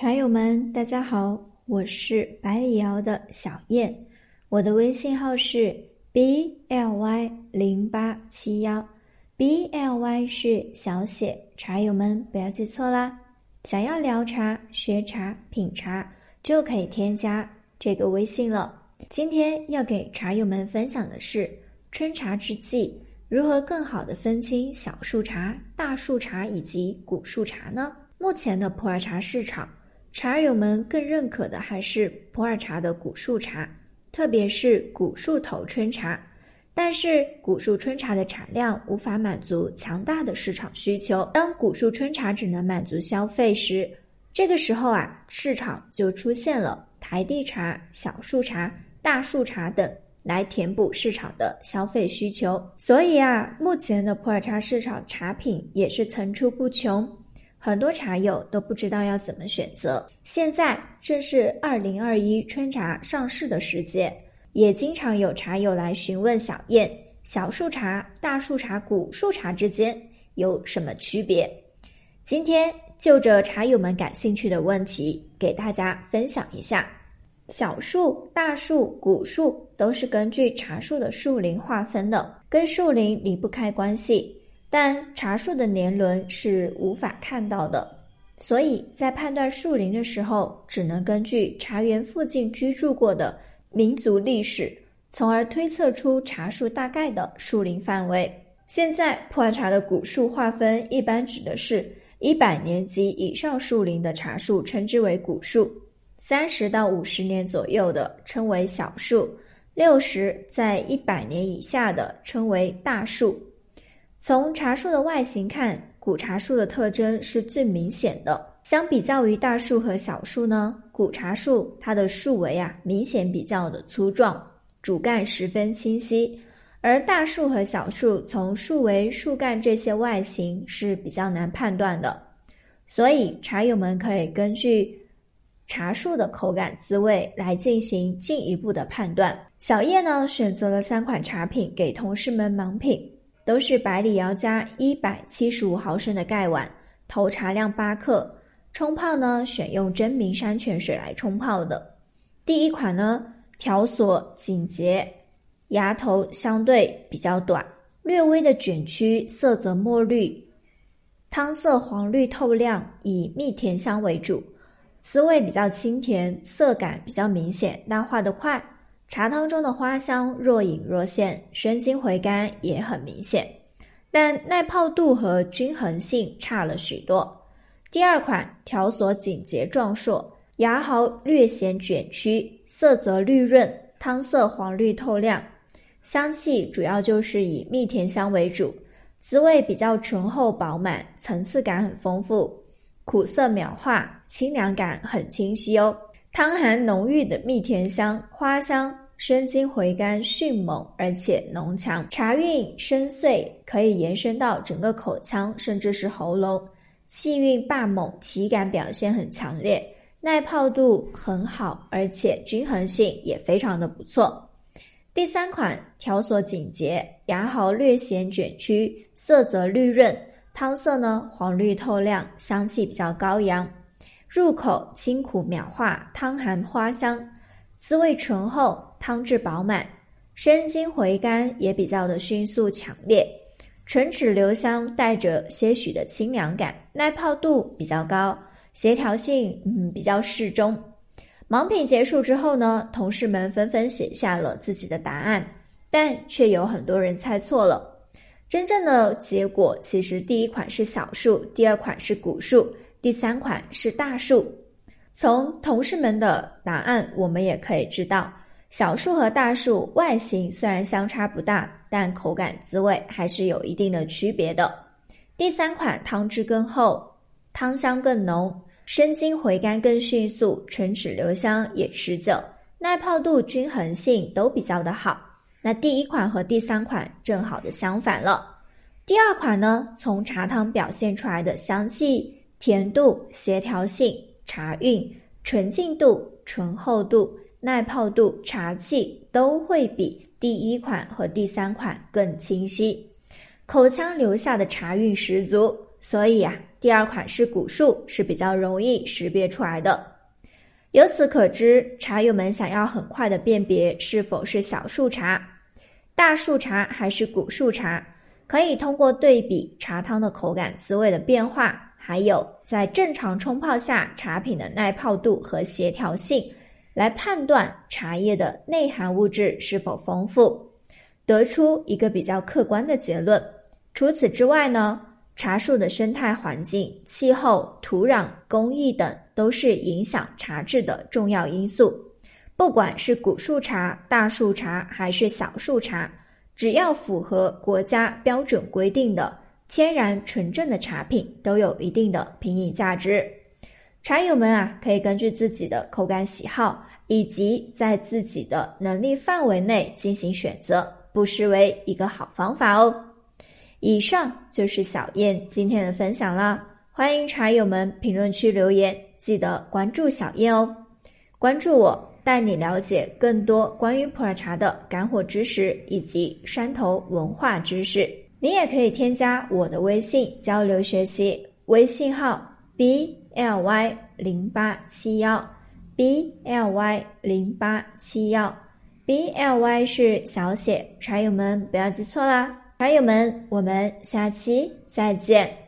茶友们，大家好，我是百里瑶的小燕，我的微信号是 b l y 零八七幺，b l y 是小写，茶友们不要记错啦。想要聊茶、学茶、品茶，就可以添加这个微信了。今天要给茶友们分享的是春茶之际，如何更好的分清小树茶、大树茶以及古树茶呢？目前的普洱茶市场。茶友们更认可的还是普洱茶的古树茶，特别是古树头春茶。但是古树春茶的产量无法满足强大的市场需求。当古树春茶只能满足消费时，这个时候啊，市场就出现了台地茶、小树茶、大树茶等来填补市场的消费需求。所以啊，目前的普洱茶市场茶品也是层出不穷。很多茶友都不知道要怎么选择。现在正是二零二一春茶上市的时节，也经常有茶友来询问小燕：小树茶、大树茶、古树茶之间有什么区别？今天就着茶友们感兴趣的问题，给大家分享一下。小树、大树、古树都是根据茶树的树龄划分的，跟树龄离不开关系。但茶树的年轮是无法看到的，所以在判断树龄的时候，只能根据茶园附近居住过的民族历史，从而推测出茶树大概的树龄范围。现在普洱茶的古树划分一般指的是一百年及以上树龄的茶树，称之为古树；三十到五十年左右的称为小树；六十在一百年以下的称为大树。从茶树的外形看，古茶树的特征是最明显的。相比较于大树和小树呢，古茶树它的树围啊明显比较的粗壮，主干十分清晰。而大树和小树从树围、树干这些外形是比较难判断的，所以茶友们可以根据茶树的口感滋味来进行进一步的判断。小叶呢选择了三款茶品给同事们盲品。都是百里瑶加一百七十五毫升的盖碗，投茶量八克，冲泡呢选用真名山泉水来冲泡的。第一款呢条索紧结，芽头相对比较短，略微的卷曲，色泽墨绿，汤色黄绿透亮，以蜜甜香为主，滋味比较清甜，色感比较明显，淡化的快。茶汤中的花香若隐若现，生津回甘也很明显，但耐泡度和均衡性差了许多。第二款条索紧结壮硕，芽毫略显卷曲，色泽绿润，汤色黄绿透亮，香气主要就是以蜜甜香为主，滋味比较醇厚饱满，层次感很丰富，苦涩秒化，清凉感很清晰哦。汤含浓郁的蜜甜香，花香生津回甘迅猛，而且浓强。茶韵深邃，可以延伸到整个口腔，甚至是喉咙。气韵霸猛，体感表现很强烈，耐泡度很好，而且均衡性也非常的不错。第三款条索紧结，芽毫略显卷曲，色泽绿润，汤色呢黄绿透亮，香气比较高扬。入口清苦秒化，汤含花香，滋味醇厚，汤质饱满，生津回甘也比较的迅速强烈，唇齿留香，带着些许的清凉感，耐泡度比较高，协调性嗯比较适中。盲品结束之后呢，同事们纷纷写下了自己的答案，但却有很多人猜错了。真正的结果其实第一款是小树，第二款是古树。第三款是大树，从同事们的答案，我们也可以知道，小树和大树外形虽然相差不大，但口感滋味还是有一定的区别的。第三款汤汁更厚，汤香更浓，生津回甘更迅速，唇齿留香也持久，耐泡度、均衡性都比较的好。那第一款和第三款正好的相反了。第二款呢，从茶汤表现出来的香气。甜度、协调性、茶韵、纯净度、醇厚度、耐泡度、茶气都会比第一款和第三款更清晰，口腔留下的茶韵十足，所以啊，第二款是古树是比较容易识别出来的。由此可知，茶友们想要很快的辨别是否是小树茶、大树茶还是古树茶，可以通过对比茶汤的口感滋味的变化，还有在正常冲泡下茶品的耐泡度和协调性，来判断茶叶的内含物质是否丰富，得出一个比较客观的结论。除此之外呢？茶树的生态环境、气候、土壤、工艺等都是影响茶质的重要因素。不管是古树茶、大树茶还是小树茶，只要符合国家标准规定的天然纯正的茶品，都有一定的品饮价值。茶友们啊，可以根据自己的口感喜好以及在自己的能力范围内进行选择，不失为一个好方法哦。以上就是小燕今天的分享啦，欢迎茶友们评论区留言，记得关注小燕哦。关注我，带你了解更多关于普洱茶的干货知识以及山头文化知识。你也可以添加我的微信交流学习，微信号 b l y 零八七幺 b l y 零八七幺 b l y 是小写，茶友们不要记错啦。茶友们，我们下期再见。